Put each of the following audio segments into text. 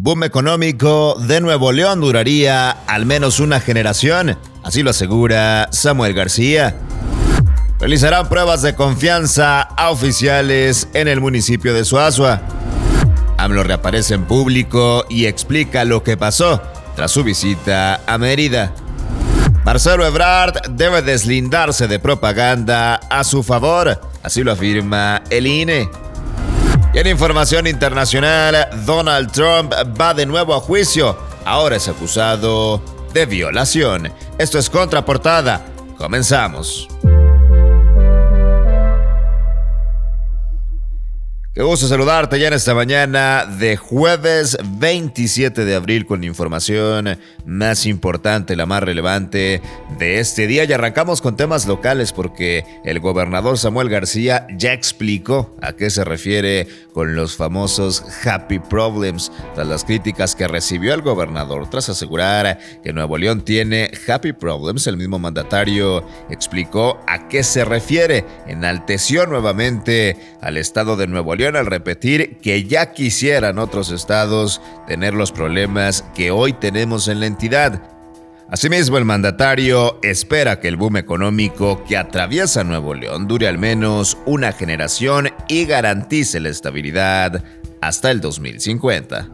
Boom económico de Nuevo León duraría al menos una generación, así lo asegura Samuel García. Realizarán pruebas de confianza a oficiales en el municipio de Suazua. AMLO reaparece en público y explica lo que pasó tras su visita a Mérida. Marcelo Ebrard debe deslindarse de propaganda a su favor, así lo afirma el INE. Y en información internacional, Donald Trump va de nuevo a juicio. Ahora es acusado de violación. Esto es Contraportada. Comenzamos. Qué gusto saludarte ya en esta mañana de jueves 27 de abril con la información más importante, la más relevante de este día. Y arrancamos con temas locales porque el gobernador Samuel García ya explicó a qué se refiere con los famosos Happy Problems tras las críticas que recibió el gobernador tras asegurar que Nuevo León tiene Happy Problems. El mismo mandatario explicó a qué se refiere. Enalteció nuevamente al estado de Nuevo León al repetir que ya quisieran otros estados tener los problemas que hoy tenemos en la entidad. Asimismo, el mandatario espera que el boom económico que atraviesa Nuevo León dure al menos una generación y garantice la estabilidad hasta el 2050.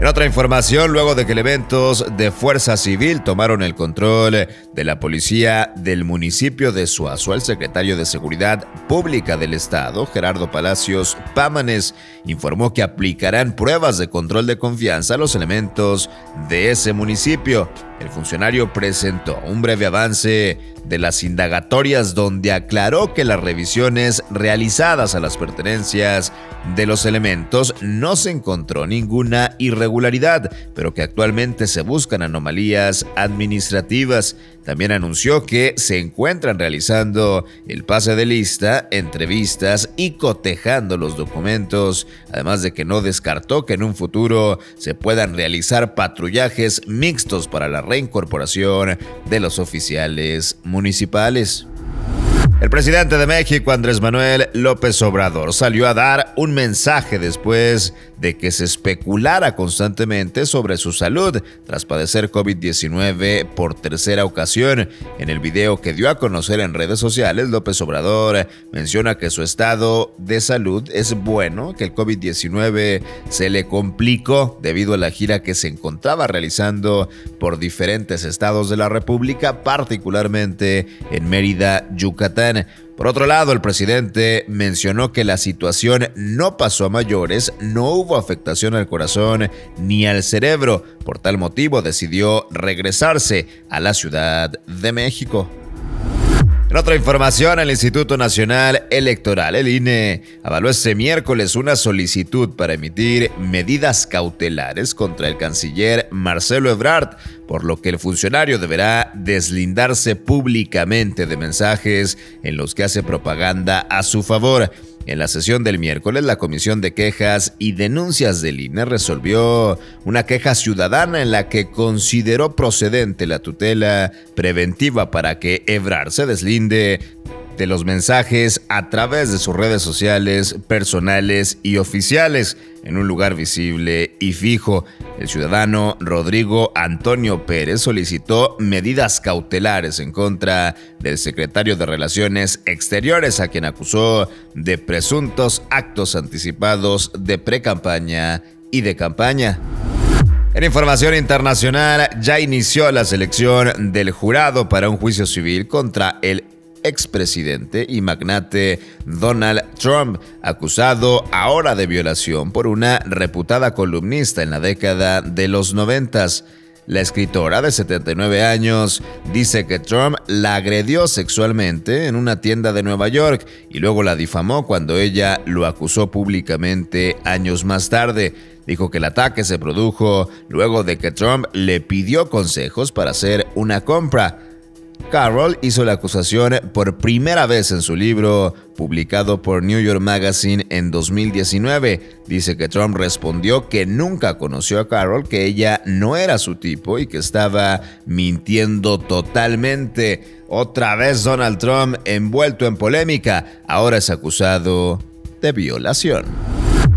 En otra información, luego de que elementos de Fuerza Civil tomaron el control de la policía del municipio de Suazo, el secretario de Seguridad Pública del Estado, Gerardo Palacios Pámanes, informó que aplicarán pruebas de control de confianza a los elementos de ese municipio. El funcionario presentó un breve avance de las indagatorias donde aclaró que las revisiones realizadas a las pertenencias de los elementos no se encontró ninguna irregularidad, pero que actualmente se buscan anomalías administrativas. También anunció que se encuentran realizando el pase de lista, entrevistas y cotejando los documentos, además de que no descartó que en un futuro se puedan realizar patrullajes mixtos para la reincorporación de los oficiales municipales. El presidente de México, Andrés Manuel López Obrador, salió a dar un mensaje después de que se especulara constantemente sobre su salud tras padecer COVID-19 por tercera ocasión. En el video que dio a conocer en redes sociales, López Obrador menciona que su estado de salud es bueno, que el COVID-19 se le complicó debido a la gira que se encontraba realizando por diferentes estados de la República, particularmente en Mérida, Yucatán. Por otro lado, el presidente mencionó que la situación no pasó a mayores, no hubo afectación al corazón ni al cerebro. Por tal motivo decidió regresarse a la Ciudad de México. En otra información, el Instituto Nacional Electoral, el INE, avaló este miércoles una solicitud para emitir medidas cautelares contra el canciller Marcelo Ebrard, por lo que el funcionario deberá deslindarse públicamente de mensajes en los que hace propaganda a su favor. En la sesión del miércoles, la Comisión de Quejas y Denuncias del INE resolvió una queja ciudadana en la que consideró procedente la tutela preventiva para que Ebrar se deslinde de los mensajes a través de sus redes sociales personales y oficiales en un lugar visible y fijo. El ciudadano Rodrigo Antonio Pérez solicitó medidas cautelares en contra del secretario de Relaciones Exteriores a quien acusó de presuntos actos anticipados de precampaña y de campaña. En información internacional, ya inició la selección del jurado para un juicio civil contra el expresidente y magnate Donald Trump, acusado ahora de violación por una reputada columnista en la década de los noventas. La escritora de 79 años dice que Trump la agredió sexualmente en una tienda de Nueva York y luego la difamó cuando ella lo acusó públicamente años más tarde. Dijo que el ataque se produjo luego de que Trump le pidió consejos para hacer una compra. Carroll hizo la acusación por primera vez en su libro publicado por New York Magazine en 2019. Dice que Trump respondió que nunca conoció a Carroll, que ella no era su tipo y que estaba mintiendo totalmente. Otra vez Donald Trump envuelto en polémica, ahora es acusado de violación.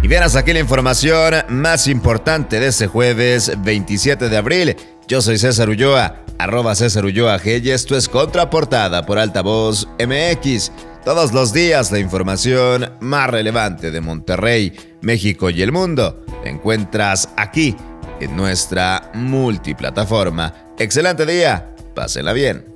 Y bien, hasta aquí la información más importante de este jueves 27 de abril. Yo soy César Ulloa, arroba César Ulloa G y esto es Contraportada por Altavoz MX. Todos los días la información más relevante de Monterrey, México y el mundo encuentras aquí en nuestra multiplataforma. Excelente día, pásenla bien.